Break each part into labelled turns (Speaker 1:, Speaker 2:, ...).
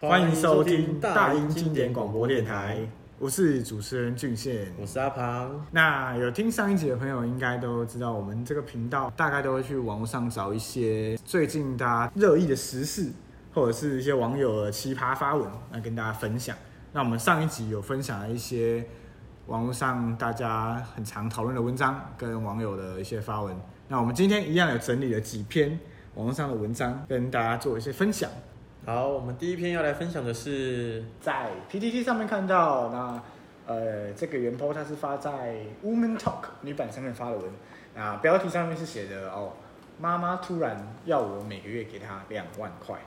Speaker 1: 欢迎收听大英经典广播电台，我是主持人俊宪，
Speaker 2: 我是阿庞。
Speaker 1: 那有听上一集的朋友应该都知道，我们这个频道大概都会去网络上找一些最近大家热议的时事，或者是一些网友的奇葩发文来跟大家分享。那我们上一集有分享了一些网络上大家很常讨论的文章跟网友的一些发文。那我们今天一样有整理了几篇网络上的文章，跟大家做一些分享。
Speaker 2: 好，我们第一篇要来分享的是
Speaker 1: 在 PTT 上面看到，那呃这个原 po 它是发在 Woman Talk 女版上面发的文，那标题上面是写的哦，妈妈突然要我每个月给她两万块，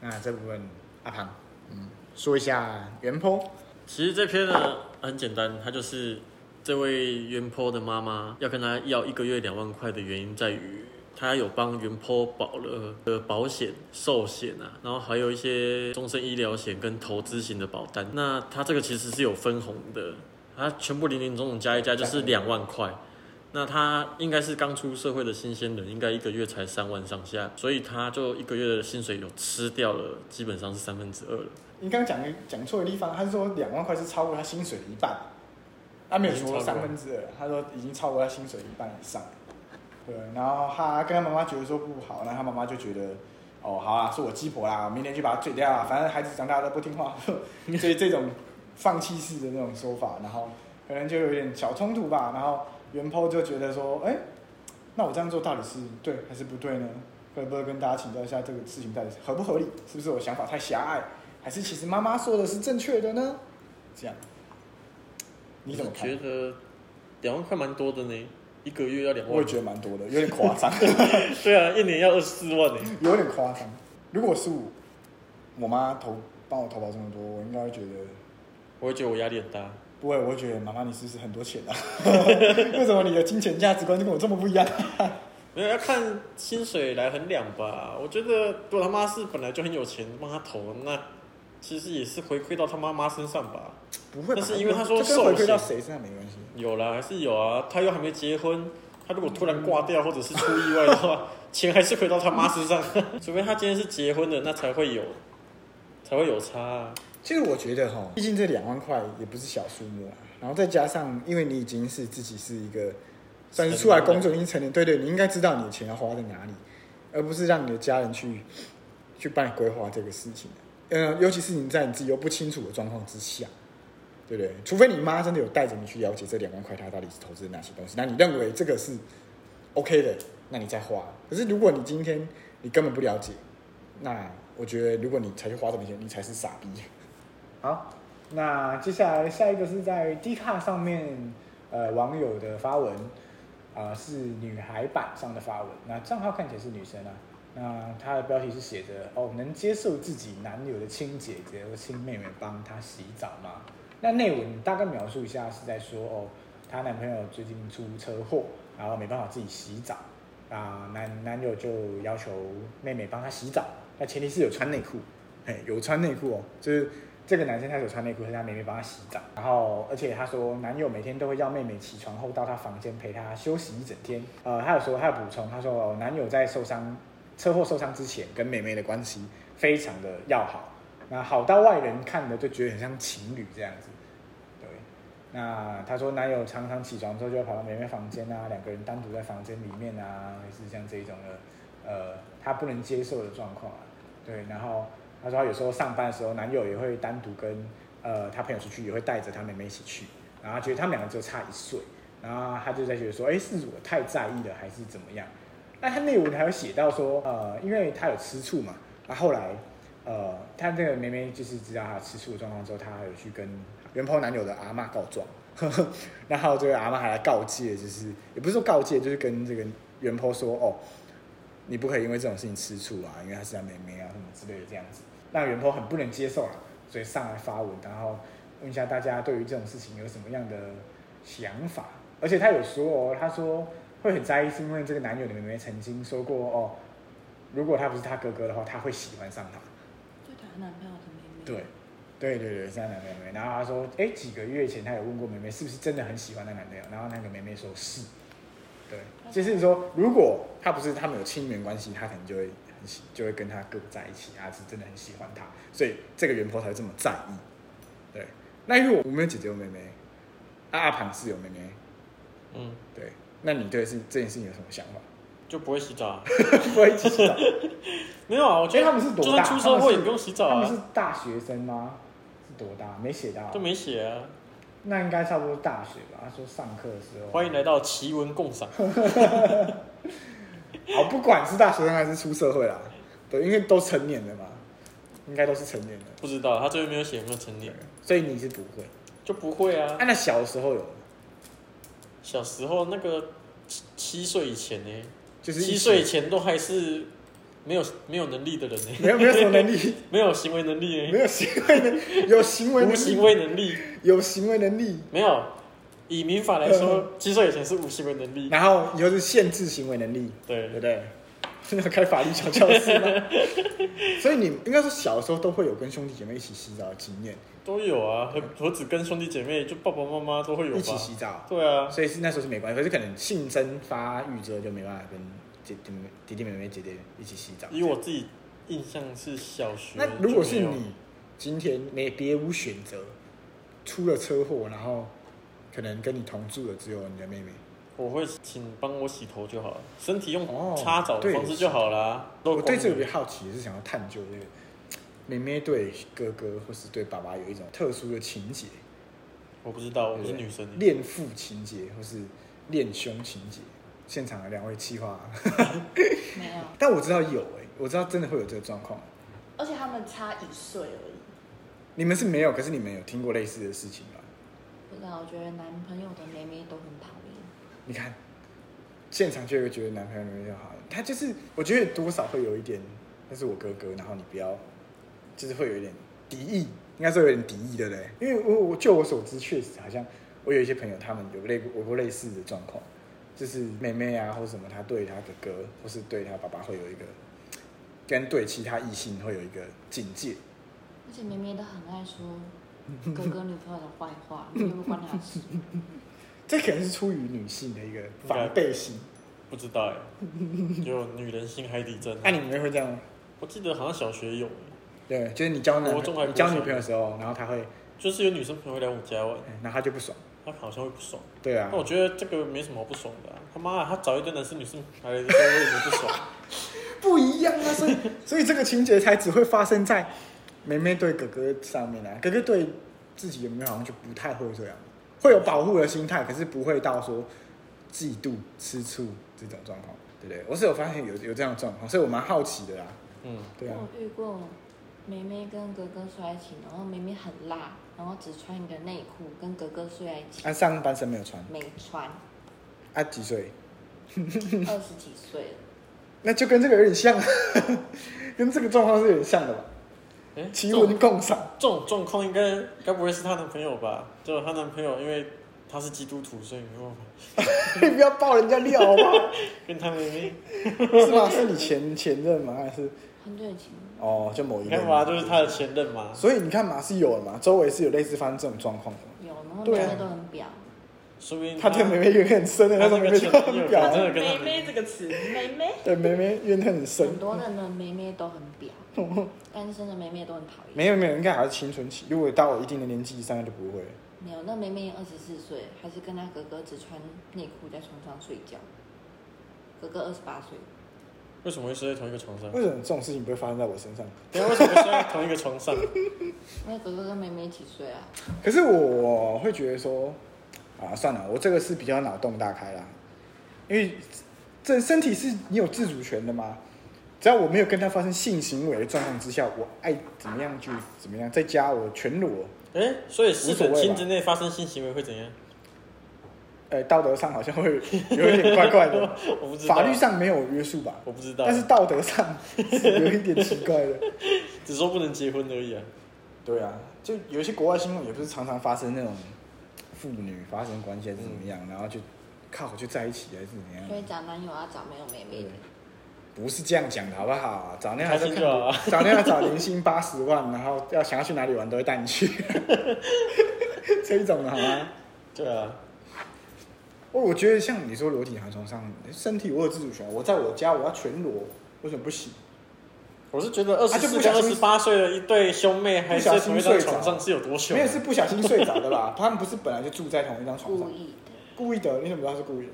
Speaker 1: 那这部分阿庞嗯说一下原 po。
Speaker 2: 其实这篇呢很简单，它就是。这位原 po 的妈妈要跟他要一个月两万块的原因在于，他有帮原坡保了的保险、寿险啊，然后还有一些终身医疗险跟投资型的保单。那他这个其实是有分红的，他全部零零总总加一加就是两万块。那他应该是刚出社会的新鲜人，应该一个月才三万上下，所以他就一个月的薪水有吃掉了，基本上是三分之二了。
Speaker 1: 你刚刚讲讲错的地方，他是说两万块是超过他薪水的一半。他没有说三分之二，他说已经超过他薪水一半以上。对，然后他跟他妈妈觉得说不好，那他妈妈就觉得，哦，好啊，是我鸡婆啦，我明天就把他嘴掉啊，反正孩子长大都不听话，所以这种放弃式的那种说法，然后可能就有点小冲突吧。然后原 po 就觉得说，哎，那我这样做到底是对还是不对呢？可不可以跟大家请教一下这个事情到底合不合理？是不是我想法太狭隘？还是其实妈妈说的是正确的呢？这样。你怎么
Speaker 2: 觉得两万块蛮多的呢？一个月要两万，
Speaker 1: 我也觉得蛮多的，有点夸张。
Speaker 2: 对啊，一年要二十四万呢，
Speaker 1: 有点夸张。如果是我，我妈投帮我投保这么多，我应该会觉得，
Speaker 2: 我会觉得我压力很大。
Speaker 1: 不会，我会觉得妈妈你是不是很多钱啊？为什么你的金钱价值观就跟我这么不一样？
Speaker 2: 没有要看薪水来衡量吧。我觉得如果他妈是本来就很有钱，帮他投那。其实也是回馈到他妈妈身上吧，
Speaker 1: 不会，
Speaker 2: 但是因为他说
Speaker 1: 寿险回馈到谁身上没关系，
Speaker 2: 有啦，还是有啊。他又还没结婚，他如果突然挂掉或者是出意外的话，钱还是回到他妈身上。除非他今天是结婚的，那才会有，才会有差啊。
Speaker 1: 其实我觉得哈，毕竟这两万块也不是小数目啊。然后再加上，因为你已经是自己是一个算是出来工作已经成年，对对，你应该知道你的钱要花在哪里，而不是让你的家人去去帮你规划这个事情。嗯，尤其是你在你自己又不清楚的状况之下，对不对？除非你妈真的有带着你去了解这两万块，它到底是投资哪些东西，那你认为这个是 OK 的，那你再花。可是如果你今天你根本不了解，那我觉得如果你才去花这么钱，你才是傻逼。好，那接下来下一个是在 Dcard 上面，呃，网友的发文，啊、是女孩版上的发文，那账号看起来是女生啊。那他的标题是写着哦，能接受自己男友的亲姐姐和亲妹妹帮他洗澡吗？那内文大概描述一下，是在说哦，她男朋友最近出车祸，然后没办法自己洗澡，啊，男男友就要求妹妹帮他洗澡，那前提是有穿内裤，哎，有穿内裤哦，就是这个男生他有穿内裤，是他妹妹帮他洗澡，然后而且他说男友每天都会叫妹妹起床后到他房间陪他休息一整天，呃，他有说他有补充，他说，男友在受伤。车祸受伤之前，跟妹妹的关系非常的要好，那好到外人看的就觉得很像情侣这样子。对，那他说男友常常起床之后就会跑到妹妹房间啊，两个人单独在房间里面啊，也是像这一种的，呃，他不能接受的状况。对，然后他说他有时候上班的时候，男友也会单独跟呃他朋友出去，也会带着他妹妹一起去，然后觉得他们两个只有差一岁，然后他就在觉得说，哎，是我太在意了，还是怎么样？那他内文还有写到说，呃，因为他有吃醋嘛，那后来，呃，他这个妹妹就是知道他吃醋的状况之后，他有去跟原 po 男友的阿嬷告状，呵呵，然后这个阿嬷还来告诫，就是也不是说告诫，就是跟这个原 po 说，哦，你不可以因为这种事情吃醋啊，因为他是他妹妹啊什么之类的这样子，让原 po 很不能接受啊，所以上来发文，然后问一下大家对于这种事情有什么样的想法，而且他有说哦，他说。会很在意，是因为这个男友的妹妹曾经说过哦，如果他不是他哥哥的话，他会喜欢上他。
Speaker 3: 男朋友的妹妹。
Speaker 1: 对，对对对，是他男朋友妹妹。然后他说，哎，几个月前他有问过妹妹，是不是真的很喜欢那男朋友？然后那个妹妹说是。对，就是说，如果他不是他们有亲缘关系，他可能就会很喜，就会跟他哥在一起，他是真的很喜欢他，所以这个原 PO 才会这么在意。对，那因为我没有姐姐有妹妹，阿阿庞是有妹妹，
Speaker 2: 嗯，
Speaker 1: 对，那你对是这件事情有什么想法？
Speaker 2: 就不会洗澡、啊，
Speaker 1: 不会一起洗澡？
Speaker 2: 没有啊，我觉得
Speaker 1: 他们是多大？
Speaker 2: 就算出社会也不用洗澡啊。
Speaker 1: 他们是大学生吗？是多大？没写到，
Speaker 2: 都没写啊。
Speaker 1: 那应该差不多大学吧？他说上课的时候。
Speaker 2: 欢迎来到奇闻共赏。
Speaker 1: 好，不管是大学生还是出社会啦，对，因为都成年了嘛，应该都是成年的。
Speaker 2: 不知道他这边没有写有没有成年，
Speaker 1: 所以你是不会，
Speaker 2: 就不会啊。
Speaker 1: 啊，那小时候有？
Speaker 2: 小时候那个七七岁以前呢，
Speaker 1: 就是
Speaker 2: 七岁以前都还是没有没有能力的人呢，
Speaker 1: 没有没有什么能力，
Speaker 2: 没有行为能力呢，
Speaker 1: 没有行为能，有行为能力，
Speaker 2: 无行为能力，
Speaker 1: 有行为能力，
Speaker 2: 没有。以民法来说，七岁以前是无行为能力，
Speaker 1: 然后以后是限制行为能力，
Speaker 2: 对。
Speaker 1: 对不对？要 开法律小教室吗？所以你应该说小时候都会有跟兄弟姐妹一起洗澡的经验，
Speaker 2: 都有啊。何何止跟兄弟姐妹，就爸爸妈妈都会有
Speaker 1: 一起洗澡。
Speaker 2: 对啊，
Speaker 1: 所以是那时候是没关系，可是可能性征发育之后就没办法跟姐弟弟弟妹妹姐姐一起洗澡。
Speaker 2: 以我自己印象是小学。
Speaker 1: 那如果是你今天没别无选择，出了车祸，然后。可能跟你同住的只有你的妹妹，
Speaker 2: 我会请帮我洗头就好了，身体用擦澡的方式就好了。
Speaker 1: 我对这个比较好奇，是想要探究这个妹妹对哥哥或是对爸爸有一种特殊的情节。
Speaker 2: 我不知道，我是女生。
Speaker 1: 恋父情节或是恋兄情结？现场的两位企划
Speaker 3: 没有，
Speaker 1: 但我知道有哎、欸，我知道真的会有这个状况，
Speaker 3: 而且他们差一岁而已。
Speaker 1: 你们是没有，可是你们有听过类似的事情吗？
Speaker 3: 我觉得男朋友的妹妹都很讨厌。
Speaker 1: 你看，现场就有觉得男朋友妹妹就好，他就是我觉得多少会有一点，那是我哥哥，然后你不要，就是会有一点敌意，应该是有点敌意，对不对？因为我我就我所知，确实好像我有一些朋友，他们有类有过类似的状况，就是妹妹啊或什么，他对他的哥哥或是对他爸爸会有一个，跟对其他异性会有一个警戒，
Speaker 3: 而且妹妹都很爱说。哥哥女朋友的坏话，你有没有关他事？
Speaker 1: 这可能是出于女性的一个防备心，
Speaker 2: 不知道哎，就女人心海底针。
Speaker 1: 哎、啊、你们会这样吗？
Speaker 2: 我记得好像小学有。
Speaker 1: 对，就是你交男，你交女朋友的时候，然后他会，
Speaker 2: 就是有女生朋友来我家玩，
Speaker 1: 然后他就不爽，
Speaker 2: 他好像会不爽。
Speaker 1: 对啊。
Speaker 2: 那我觉得这个没什么不爽的、啊，他妈啊，他找一堆男生女生来的时候，我也没不爽。
Speaker 1: 不一样啊，所以所以这个情节才只会发生在。妹妹对哥哥上面啊，哥哥对自己有没有好像就不太会这样，会有保护的心态，可是不会到说嫉妒、吃醋这种状况，对不对？我是有发现有有这样的状况，所以我蛮好奇的啦。嗯，对啊。
Speaker 3: 我遇过妹妹跟哥哥睡在一起，然后妹妹很辣，然后只穿一个内裤跟哥哥睡在一起。
Speaker 1: 啊，上半身没有穿。
Speaker 3: 没穿。
Speaker 1: 啊，几岁？
Speaker 3: 二十几岁了。
Speaker 1: 那就跟这个有点像，跟这个状况是有点像的吧。
Speaker 2: 哎，
Speaker 1: 奇闻共赏，
Speaker 2: 这种状况应该该不会是她男朋友吧？就她男朋友，因为他是基督徒，所以没办法。
Speaker 1: 你不要爆人家料好不好？
Speaker 2: 跟他妹妹
Speaker 1: 是吗？是你前前任吗？还是
Speaker 3: 很久以前？
Speaker 1: 哦，就某一任。
Speaker 2: 干嘛？就是他的前任嘛。
Speaker 1: 所以你看嘛，是有的嘛，周围是有类似发生这种状况的。
Speaker 3: 有，然后妹妹都很表。
Speaker 2: 说明
Speaker 1: 他对妹妹怨恨很深的，那种妹妹都很表。
Speaker 3: 妹妹这个词，妹妹。
Speaker 1: 对妹妹怨恨很深。
Speaker 3: 很多人的妹妹都很表。单身的妹妹都很讨厌。
Speaker 1: 没有没有，应该还是青春期。如果到我一定的年纪以上，就不会。
Speaker 3: 没有，那妹妹二十四岁，还是跟她哥哥只穿内裤在床上睡觉。哥哥二十八岁。
Speaker 2: 为什么会睡在同一个床上？
Speaker 1: 为什么这种事情不会发生在我身上？
Speaker 2: 对啊，为什么会睡在同一个床上？
Speaker 3: 因为哥哥跟妹妹一起睡啊。
Speaker 1: 可是我会觉得说，啊，算了，我这个是比较脑洞大开啦。因为这身体是你有自主权的吗？只要我没有跟他发生性行为的状况之下，我爱怎么样就怎么样，在家我全裸。
Speaker 2: 哎、欸，所以四等亲之内发生性行为会怎样？
Speaker 1: 呃、欸，道德上好像会有一点怪怪的。
Speaker 2: 我不知道。
Speaker 1: 法律上没有约束吧？
Speaker 2: 我不知道。
Speaker 1: 但是道德上是 有一点奇怪的。
Speaker 2: 只说不能结婚而已啊。对啊，
Speaker 1: 就有一些国外新闻也不是常常发生那种父女发生关系还是怎么样，嗯、然后就靠就在一起还是怎么样？
Speaker 3: 所以找男友要找没有妹妹的。
Speaker 1: 不是这样讲的好不好？早那还是看，找那要找年薪八十万，然后要想要去哪里玩都会带你去，这一种的好吗？
Speaker 2: 对啊。
Speaker 1: 我我觉得像你说裸体躺床上，身体我有自主权，我在我家我要全裸，为什么不行？
Speaker 2: 我是觉得二十四跟二十八岁的一对兄妹还在同一张床上是有多糗？
Speaker 1: 没有是不小心睡着的吧？他们不是本来就住在同一张床上？
Speaker 3: 故意的。
Speaker 1: 故意的？你怎么知道是故意的？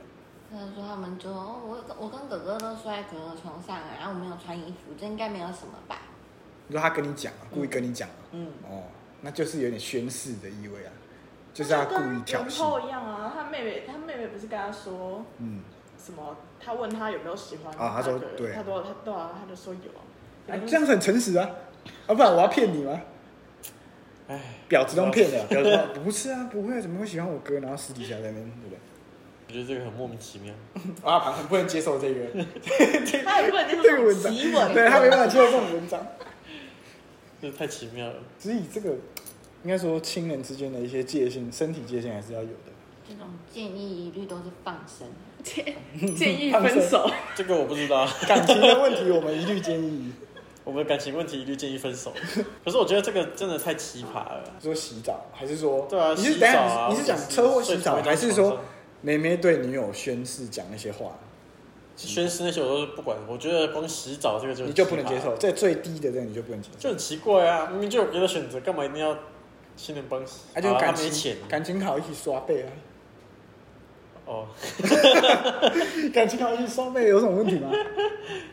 Speaker 3: 他说他们就我我跟哥哥都睡在哥哥床上，然后我没有穿衣服，这应该没有什么吧？
Speaker 1: 你说他跟你讲啊，故意跟你讲啊？嗯，哦，那就是有点宣誓的意味啊，就是他故意挑衅。
Speaker 4: 跟一样啊，他妹妹他妹妹不是跟他说，嗯，什么？他问他有没有喜欢
Speaker 1: 啊？他说对，
Speaker 4: 他说他对啊，他就说有啊。
Speaker 1: 哎，这样很诚实啊，啊，不然我要骗你吗？哎，婊子都骗的，婊子不是啊，不会，怎么会喜欢我哥？然后私底下在那边，对不对？
Speaker 2: 我觉得这个很莫名其妙。
Speaker 1: 啊，很不能接受这个，
Speaker 4: 他也不能接受
Speaker 1: 这个文章，对他没办法接受这种文章，
Speaker 2: 这太奇妙了。
Speaker 1: 所以这个应该说亲人之间的一些界限，身体界限还是要有的。
Speaker 3: 这种建议一律都是放生，
Speaker 4: 建建议分手。
Speaker 2: 这个我不知道，
Speaker 1: 感情的问题我们一律建议。
Speaker 2: 我们感情问题一律建议分手。可是我觉得这个真的太奇葩了。
Speaker 1: 说洗澡还是说？
Speaker 2: 对啊，
Speaker 1: 你是等下你是讲车祸洗澡还是说？妹妹对女友宣誓讲那些话，
Speaker 2: 宣誓那些我都不管。我觉得光洗澡这个就
Speaker 1: 你就不能接受，这最低的这个你就不能接受，
Speaker 2: 就很奇怪啊！明明就有别的选择，干嘛一定要亲人帮洗？
Speaker 1: 啊，就感情感情好一起刷背啊！
Speaker 2: 哦，
Speaker 1: 感情好一起刷背有什么问题吗？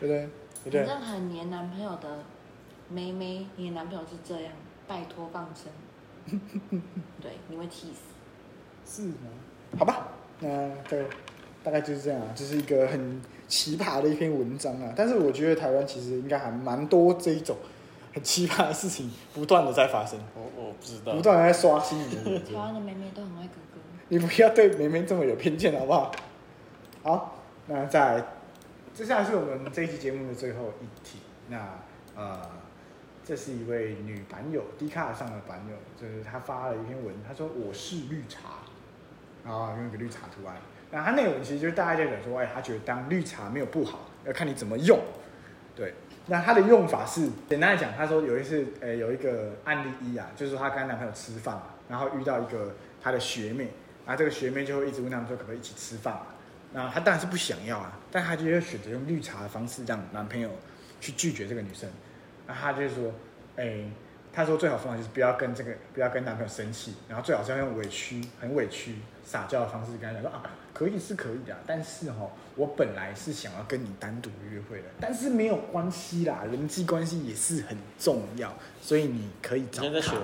Speaker 1: 对不对？对对？
Speaker 3: 反正很黏男朋友的妹妹，你的男朋友是这样，拜托放生。对，你会气死。
Speaker 1: 是吗？好吧，那对，大概就是这样，这、就是一个很奇葩的一篇文章啊。但是我觉得台湾其实应该还蛮多这一种很奇葩的事情，不断的在发生。
Speaker 2: 我我不知道，
Speaker 1: 不断的在刷新你的。
Speaker 3: 台湾的妹妹都很爱哥哥。
Speaker 1: 你不要对妹妹这么有偏见好不好？好，那再来，接下来是我们这一期节目的最后一题。那呃，这是一位女版友，Dcard 上的版友，就是她发了一篇文，她说我是绿茶。啊，用一个绿茶图案。那他内容其实就是大家在讲说，哎，他觉得当绿茶没有不好，要看你怎么用。对，那他的用法是简单来讲，他说有一次，哎，有一个案例一啊，就是说他跟他男朋友吃饭，然后遇到一个他的学妹，然后这个学妹就会一直问他们说可不可以一起吃饭嘛。那他当然是不想要啊，但他就会选择用绿茶的方式让男朋友去拒绝这个女生。那他就是说，哎。他说最好方法就是不要跟这个，不要跟男朋友生气，然后最好是要用委屈、很委屈、撒娇的方式跟他讲说啊，可以是可以的，但是哈，我本来是想要跟你单独约会的，但是没有关系啦，人际关系也是很重要，所以你可以找他。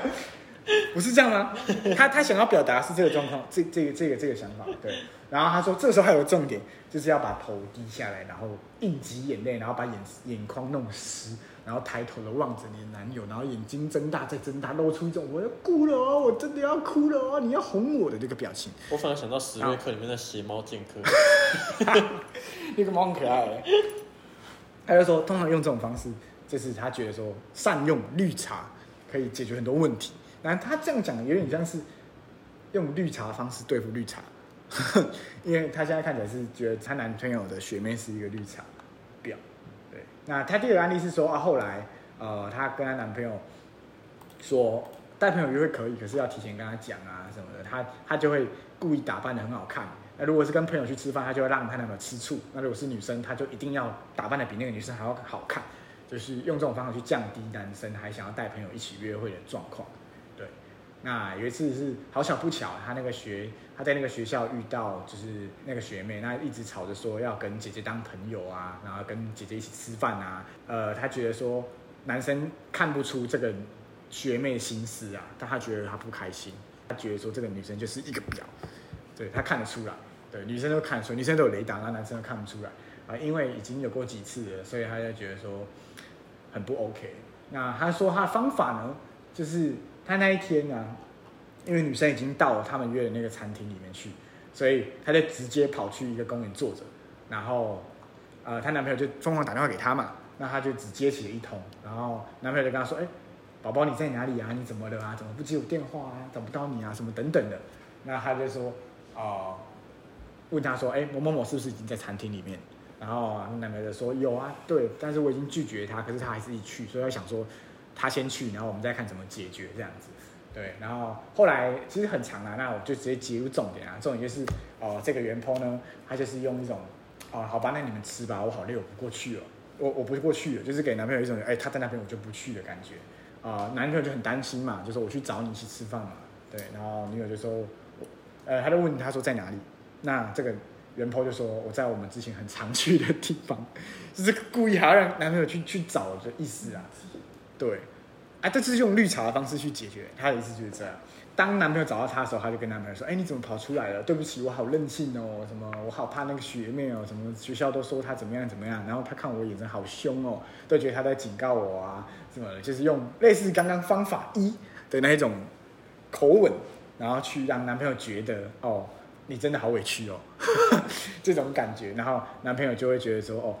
Speaker 1: 不是这样吗？他他想要表达是这个状况，这这个这个这个想法，对。然后他说这个时候还有个重点，就是要把头低下来，然后硬挤眼泪，然后把眼眼眶弄湿。然后抬头的望着你的男友，然后眼睛睁大再睁大，露出一种我要哭了哦，我真的要哭了哦，你要哄我的这个表情。
Speaker 2: 我反而想到史瑞克里面的邪猫剑客，
Speaker 1: 那个猫很可爱。他就说，通常用这种方式，就是他觉得说善用绿茶可以解决很多问题。然后他这样讲有点像是用绿茶方式对付绿茶，因为他现在看起来是觉得他男朋友的学妹是一个绿茶婊。对那她第二个案例是说啊，后来呃，她跟她男朋友说带朋友约会可以，可是要提前跟他讲啊什么的。她她就会故意打扮得很好看。那如果是跟朋友去吃饭，她就会让她男朋友吃醋。那如果是女生，她就一定要打扮得比那个女生还要好看，就是用这种方法去降低男生还想要带朋友一起约会的状况。那有一次是好巧不巧，他那个学。他在那个学校遇到就是那个学妹，那一直吵着说要跟姐姐当朋友啊，然后跟姐姐一起吃饭啊。呃，他觉得说男生看不出这个学妹心思啊，但他觉得他不开心，他觉得说这个女生就是一个婊，对，他看得出来，对，女生都看得出来，女生都有雷达，那男生都看不出来啊，因为已经有过几次了，所以他就觉得说很不 OK。那他说他的方法呢，就是他那一天呢、啊。因为女生已经到了他们约的那个餐厅里面去，所以她就直接跑去一个公园坐着，然后，呃，她男朋友就疯狂打电话给她嘛，那她就只接起了一通，然后男朋友就跟她说：“哎，宝宝你在哪里啊？你怎么了啊？怎么不接我电话啊？找不到你啊？什么等等的。”那她就说：“哦、呃，问她说：哎，某某某是不是已经在餐厅里面？”然后男朋友就说：“有啊，对，但是我已经拒绝他，可是他还是一去，所以他想说他先去，然后我们再看怎么解决这样子。”对，然后后来其实很长啊，那我就直接接入重点啊，重点就是哦，这个原 p 呢，他就是用一种哦，好吧，那你们吃吧，我好累，我不过去了，我我不过去了，就是给男朋友一种哎，他在那边我就不去的感觉啊、男朋友就很担心嘛，就说我去找你去吃饭嘛，对，然后女友就说，呃，他就问他说在哪里，那这个原 p 就说我在我们之前很常去的地方，就是故意还要让男朋友去去找的意思啊，对。啊，这是用绿茶的方式去解决，他的意思就是这样。当男朋友找到他的时候，他就跟男朋友说：“哎，你怎么跑出来了？对不起，我好任性哦，什么我好怕那个学妹哦，什么学校都说他怎么样怎么样。然后他看我眼神好凶哦，都觉得他在警告我啊，什么，就是用类似刚刚方法一的那一种口吻，然后去让男朋友觉得哦，你真的好委屈哦，这种感觉。然后男朋友就会觉得说哦。”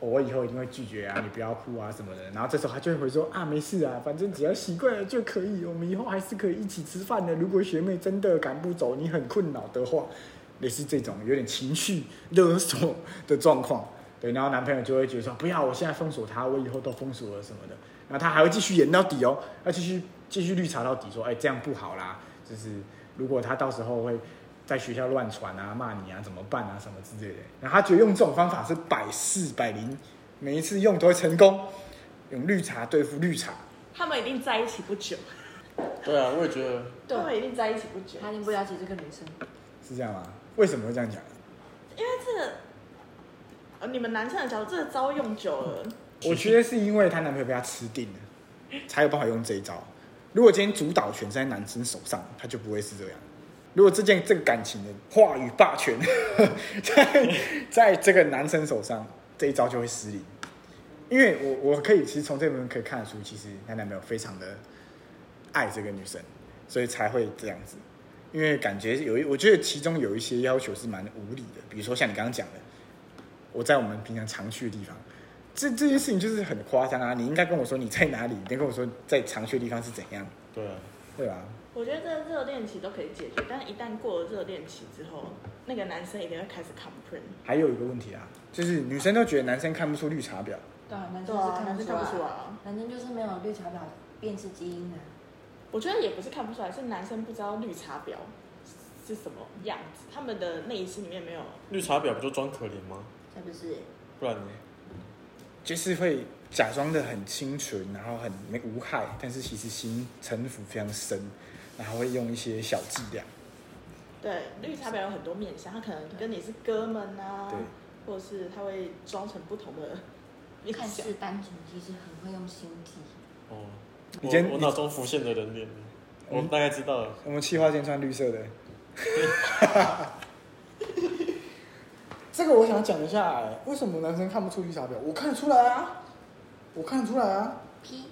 Speaker 1: 我以后一定会拒绝啊，你不要哭啊什么的。然后这时候他就会回说啊，没事啊，反正只要习惯了就可以。我们以后还是可以一起吃饭的。如果学妹真的赶不走，你很困扰的话，类似这种有点情绪勒索的状况。对，然后男朋友就会觉得说，不要，我现在封锁他，我以后都封锁了什么的。然后他还会继续演到底哦，要继续继续绿茶到底，说，哎，这样不好啦。就是如果他到时候会。在学校乱传啊，骂你啊，怎么办啊，什么之类的。然后他觉得用这种方法是百试百灵，每一次用都会成功。用绿茶对付绿茶，
Speaker 4: 他们一定在一起不久。
Speaker 2: 对啊，我也觉得。
Speaker 4: 对，他们一定在一起不久。
Speaker 3: 他一定不了解这个女生。
Speaker 1: 是这样吗？为什么会这样讲？
Speaker 4: 因为这个，呃，你们男生的角度，这个招用久了。
Speaker 1: 我觉得是因为她男朋友被她吃定了，才有办法用这一招。如果今天主导权在男生手上，他就不会是这样。如果这件这个感情的话语霸权在 在这个男生手上，这一招就会失灵。因为我我可以其实从这部分可以看得出，其实她男朋友非常的爱这个女生，所以才会这样子。因为感觉有一，我觉得其中有一些要求是蛮无理的，比如说像你刚刚讲的，我在我们平常常去的地方，这这件事情就是很夸张啊！你应该跟我说你在哪里，你跟我说在常去的地方是怎样？
Speaker 2: 对啊，
Speaker 1: 对吧？
Speaker 4: 我觉得这热恋期都可以解决，但是一旦过了热恋期之后，那个男生一定会开始 complain。
Speaker 1: 还有一个问题啊，就是女生都觉得男生看不出绿茶婊。
Speaker 3: 对啊，男生是看不出来，
Speaker 4: 看不出来啊，
Speaker 3: 男生就是没有绿茶婊辨识基因的。
Speaker 4: 我觉得也不是看不出来，是男生不知道绿茶婊是什么样子，他们的内心里面没有。
Speaker 2: 绿茶婊不就装可怜吗？
Speaker 3: 是不是？
Speaker 2: 不然呢？
Speaker 1: 就是会假装的很清纯，然后很没无害，但是其实心城府非常深。然后会用一些小伎俩。
Speaker 4: 对，绿茶婊有很多面相，他可能跟你是哥们啊，
Speaker 1: 对，
Speaker 4: 或者是他会装成不同的。
Speaker 3: 看似单纯，其实很会用心机。
Speaker 2: 哦，我我脑中浮现的人脸，我大概知道了。嗯、
Speaker 1: 我们企划间穿绿色的。这个我想讲一下，为什么男生看不出绿茶婊？我看得出来啊，我看得出来啊，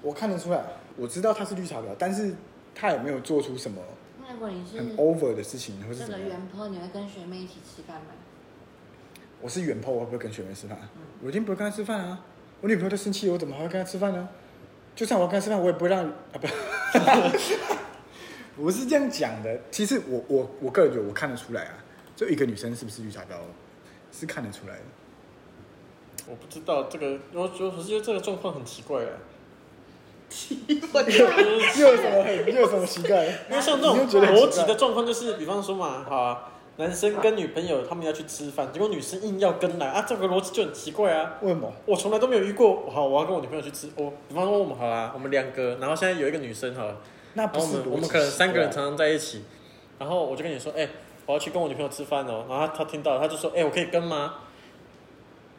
Speaker 1: 我看得出来，我知道他是绿茶婊，但是。他有没有做出什么很 over 的事情，或是什么？
Speaker 3: 这个原 po 你会跟学妹一起吃饭吗？
Speaker 1: 我是原 po，我会不会跟学妹吃饭？嗯、我一定不会跟她吃饭啊！我女朋友都生气，我怎么还会跟她吃饭呢？就算我要跟她吃饭，我也不会让啊不，我是这样讲的。其实我我我个人觉得我看得出来啊，就一个女生是不是绿茶婊，是看得出来的。
Speaker 2: 我不知道这个，我我觉得这个状况很奇怪啊。
Speaker 1: 又有什么很又有什么奇怪？
Speaker 2: 因为像这种逻辑的状况，就是比方说嘛，好啊，男生跟女朋友他们要去吃饭，结果女生硬要跟来啊，这个逻辑就很奇怪啊。
Speaker 1: 为什么？
Speaker 2: 我从来都没有遇过。好，我要跟我女朋友去吃。我比方说我们好啊，我们两个，然后现在有一个女生好了，
Speaker 1: 那不是
Speaker 2: 我们我们可能三个人常常在一起，然后我就跟你说，哎、欸，我要去跟我女朋友吃饭哦。然后他他听到，他就说，哎、欸，我可以跟吗？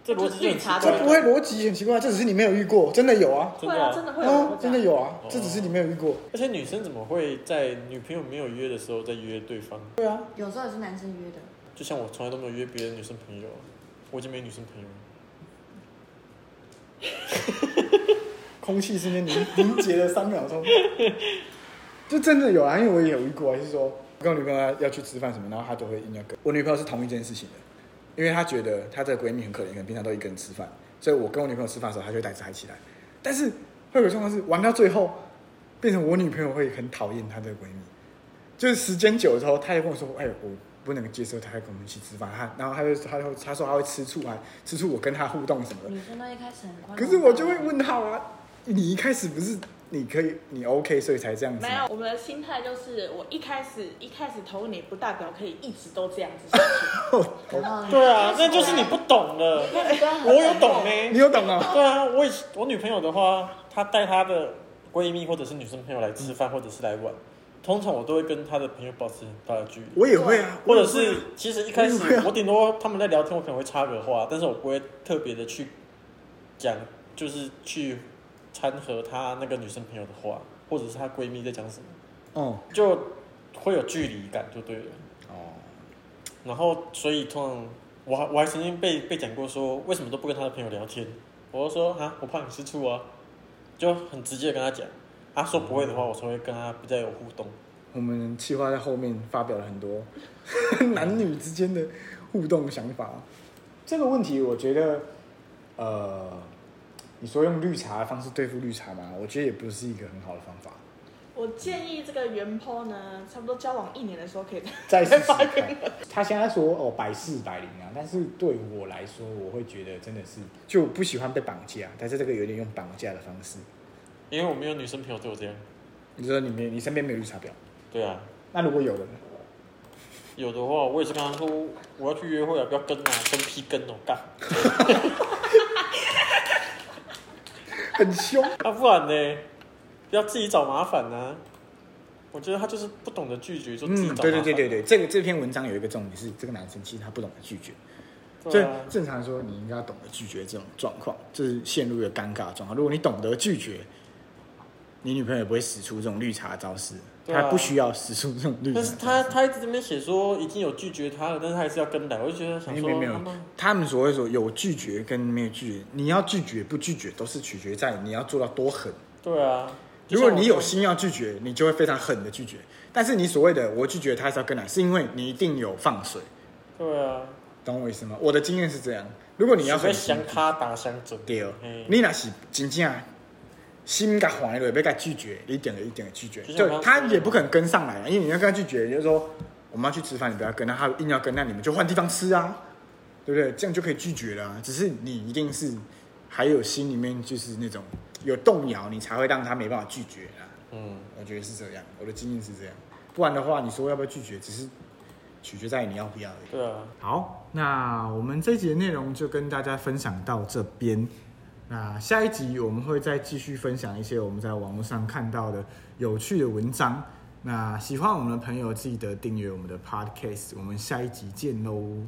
Speaker 2: 这逻辑
Speaker 1: 这不会逻辑很奇怪，这只是你没有遇过，真的有啊，
Speaker 4: 真的真的会有，
Speaker 1: 真的有啊，这只是你没有遇过。
Speaker 2: 而且女生怎么会在女朋友没有约的时候再约对方？
Speaker 1: 对啊，
Speaker 3: 有时候也是男生约的。
Speaker 2: 就像我从来都没有约别的女生朋友，我已经没女生朋友
Speaker 1: 了。空气瞬间凝凝结了三秒钟，就真的有啊，因为我也有遇过，就是说我跟我女朋友要去吃饭什么，然后她都会硬要跟。我女朋友是同意这件事情的。因为她觉得她这个闺蜜很可怜，可能平常都一个人吃饭，所以我跟我女朋友吃饭的时候，她就会带着她一起来。但是会有状况是玩到最后，变成我女朋友会很讨厌她这个闺蜜，就是时间久了之后，她就跟我说：“哎，我不能接受她还跟我们一起吃饭。”她然后她就她就她说她会吃醋啊，吃醋我跟她互动什么的。
Speaker 3: 女生都一开始很，
Speaker 1: 可是我就会问她啊，你一开始不是你可以你 OK，所以才这样子。
Speaker 4: 没有，我们的心态就是，我一开始一开始投你，不代表可以一直都这样子下去。
Speaker 2: 对啊，那就是你不懂了。我有懂呢，
Speaker 1: 你有懂啊？
Speaker 2: 对啊，我我女朋友的话，她带她的闺蜜或者是女生朋友来吃饭或者是来玩，通常我都会跟她的朋友保持很大的距离。
Speaker 1: 我也会啊，
Speaker 2: 或者是其实一开始我顶多他们在聊天，我可能会插个话，但是我不会特别的去讲，就是去。掺和她那个女生朋友的话，或者是她闺蜜在讲什么，哦，就会有距离感，就对了。哦，然后所以通常我还我还曾经被被讲过说，为什么都不跟她的朋友聊天？我就说啊，我怕你吃醋啊，就很直接跟她讲。她说不会的话，我才会跟她比较有互动。
Speaker 1: 我们企划在后面发表了很多 男女之间的互动想法。这个问题，我觉得，呃。你说用绿茶的方式对付绿茶吗？我觉得也不是一个很好的方法。
Speaker 4: 我建议这个原 po 呢，差不多交往一年的时候可以
Speaker 1: 再试试看。他现在说哦百试百灵啊，但是对我来说，我会觉得真的是就不喜欢被绑架，但是这个有点用绑架的方式。
Speaker 2: 因为我没有女生朋友对我这样。
Speaker 1: 你说你没你身边没有绿茶婊？
Speaker 2: 对啊。
Speaker 1: 那如果有的呢？
Speaker 2: 有的话，我也是跟他说我要去约会啊，不要跟啊，跟屁跟哦干。
Speaker 1: 很凶，
Speaker 2: 啊不然呢？不要自己找麻烦呢、啊。我觉得他就是不懂得拒绝，就自己找麻烦。
Speaker 1: 对对对对对，这个这篇文章有一个重点是，这个男生其实他不懂得拒绝。所以正常说，你应该要懂得拒绝这种状况，就是陷入一个尴尬状况。如果你懂得拒绝，你女朋友也不会使出这种绿茶招式。她不需要使出这种绿茶。
Speaker 2: 但是他他一直在那边写说已经有拒绝他了，但是他还是要跟来。我就觉得想说，
Speaker 1: 没有，他们所谓说有拒绝跟没有拒绝，你要拒绝不拒绝都是取决在你要做到多狠。
Speaker 2: 对啊，
Speaker 1: 如果你有心要拒绝，你就会非常狠的拒绝。但是你所谓的我拒绝他还是要跟来，是因为你一定有放水。
Speaker 2: 对啊，
Speaker 1: 懂我意思吗？我的经验是这样，如果你要很
Speaker 2: 想卡打相准，
Speaker 1: 对，你那是真正。心肝坏了，也被他拒绝，一点的一点的拒绝，就他也不可能跟上来，因为你要跟他拒绝，就是说我们要去吃饭，你不要跟，那他硬要跟，那你们就换地方吃啊，对不对？这样就可以拒绝了。只是你一定是还有心里面就是那种有动摇，你才会让他没办法拒绝啊。嗯，我觉得是这样，我的经验是这样。不然的话，你说要不要拒绝，只是取决在你要不要而已。
Speaker 2: 对啊。
Speaker 1: 好，那我们这一集的内容就跟大家分享到这边。那下一集我们会再继续分享一些我们在网络上看到的有趣的文章。那喜欢我们的朋友记得订阅我们的 Podcast，我们下一集见喽。